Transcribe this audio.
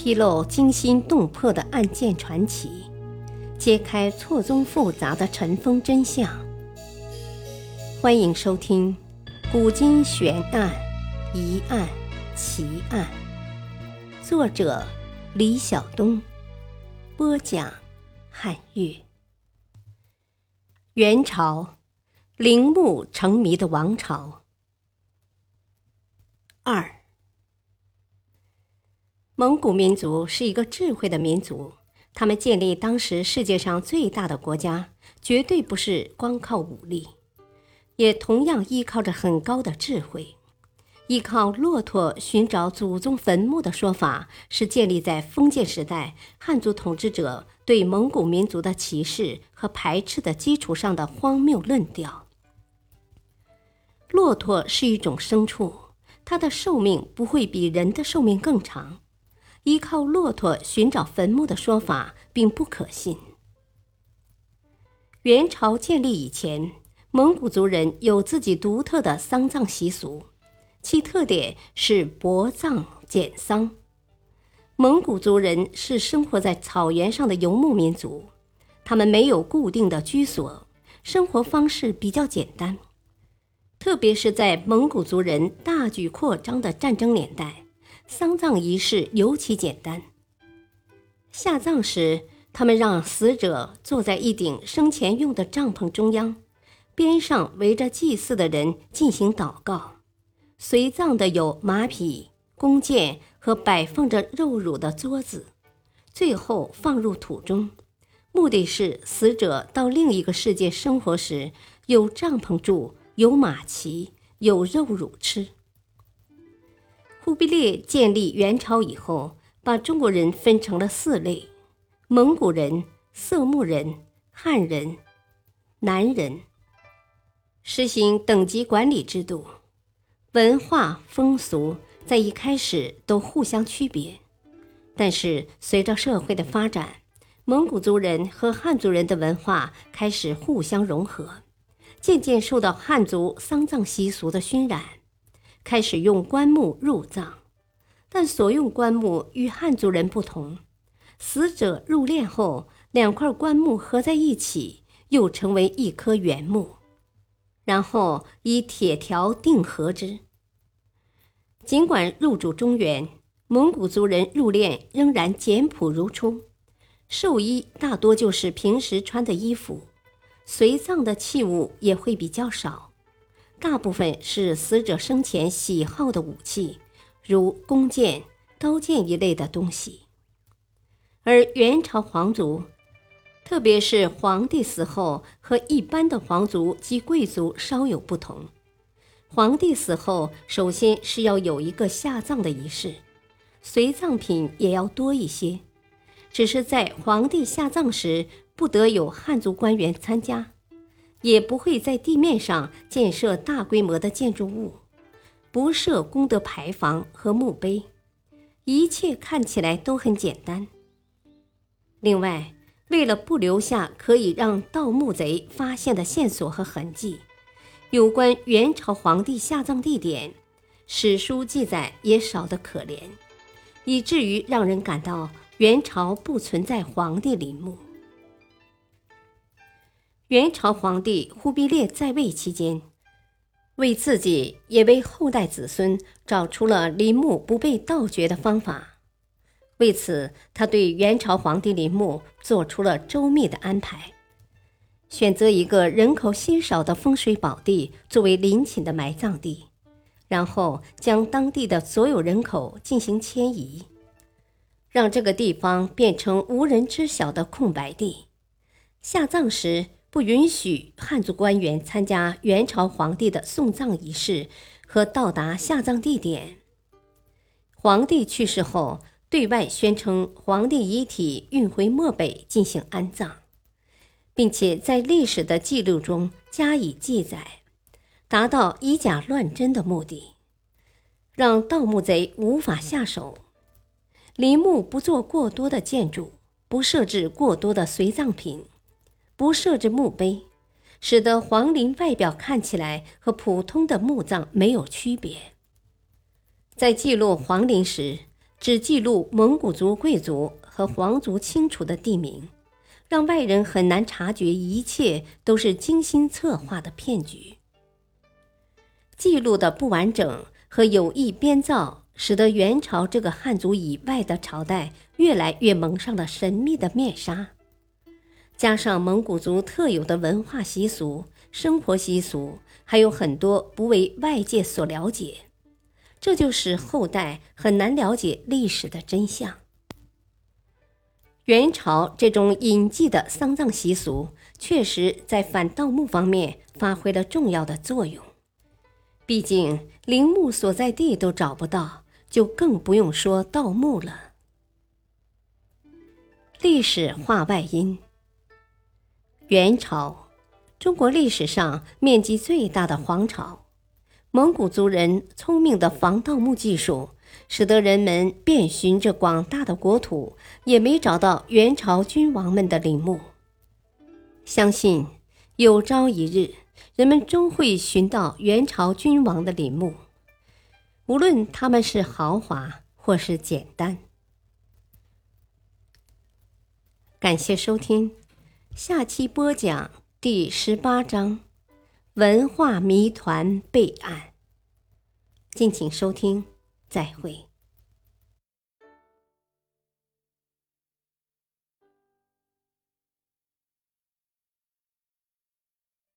披露惊心动魄的案件传奇，揭开错综复杂的尘封真相。欢迎收听《古今悬案、疑案、奇案》，作者李晓东，播讲汉乐。元朝，陵墓成谜的王朝。二。蒙古民族是一个智慧的民族，他们建立当时世界上最大的国家，绝对不是光靠武力，也同样依靠着很高的智慧。依靠骆驼寻找祖宗坟墓的说法，是建立在封建时代汉族统治者对蒙古民族的歧视和排斥的基础上的荒谬论调。骆驼是一种牲畜，它的寿命不会比人的寿命更长。依靠骆驼寻找坟墓的说法并不可信。元朝建立以前，蒙古族人有自己独特的丧葬习俗，其特点是薄葬简丧。蒙古族人是生活在草原上的游牧民族，他们没有固定的居所，生活方式比较简单，特别是在蒙古族人大举扩张的战争年代。丧葬仪式尤其简单。下葬时，他们让死者坐在一顶生前用的帐篷中央，边上围着祭祀的人进行祷告。随葬的有马匹、弓箭和摆放着肉乳的桌子，最后放入土中，目的是死者到另一个世界生活时有帐篷住、有马骑、有肉乳吃。忽必烈建立元朝以后，把中国人分成了四类：蒙古人、色目人、汉人、南人，实行等级管理制度。文化风俗在一开始都互相区别，但是随着社会的发展，蒙古族人和汉族人的文化开始互相融合，渐渐受到汉族丧葬习俗的熏染。开始用棺木入葬，但所用棺木与汉族人不同。死者入殓后，两块棺木合在一起，又成为一颗圆木，然后以铁条钉合之。尽管入主中原，蒙古族人入殓仍然简朴如初，寿衣大多就是平时穿的衣服，随葬的器物也会比较少。大部分是死者生前喜好的武器，如弓箭、刀剑一类的东西。而元朝皇族，特别是皇帝死后，和一般的皇族及贵族稍有不同。皇帝死后，首先是要有一个下葬的仪式，随葬品也要多一些。只是在皇帝下葬时，不得有汉族官员参加。也不会在地面上建设大规模的建筑物，不设功德牌坊和墓碑，一切看起来都很简单。另外，为了不留下可以让盗墓贼发现的线索和痕迹，有关元朝皇帝下葬地点，史书记载也少得可怜，以至于让人感到元朝不存在皇帝陵墓。元朝皇帝忽必烈在位期间，为自己也为后代子孙找出了陵墓不被盗掘的方法。为此，他对元朝皇帝陵墓做出了周密的安排，选择一个人口稀少的风水宝地作为陵寝的埋葬地，然后将当地的所有人口进行迁移，让这个地方变成无人知晓的空白地。下葬时。不允许汉族官员参加元朝皇帝的送葬仪式和到达下葬地点。皇帝去世后，对外宣称皇帝遗体运回漠北进行安葬，并且在历史的记录中加以记载，达到以假乱真的目的，让盗墓贼无法下手。陵墓不做过多的建筑，不设置过多的随葬品。不设置墓碑，使得皇陵外表看起来和普通的墓葬没有区别。在记录皇陵时，只记录蒙古族贵族和皇族清楚的地名，让外人很难察觉一切都是精心策划的骗局。记录的不完整和有意编造，使得元朝这个汉族以外的朝代越来越蒙上了神秘的面纱。加上蒙古族特有的文化习俗、生活习俗，还有很多不为外界所了解，这就使后代很难了解历史的真相。元朝这种隐迹的丧葬习俗，确实在反盗墓方面发挥了重要的作用。毕竟陵墓所在地都找不到，就更不用说盗墓了。历史话外音：元朝，中国历史上面积最大的皇朝。蒙古族人聪明的防盗墓技术，使得人们遍寻这广大的国土，也没找到元朝君王们的陵墓。相信有朝一日。人们终会寻到元朝君王的陵墓，无论他们是豪华或是简单。感谢收听，下期播讲第十八章文化谜团备案。敬请收听，再会。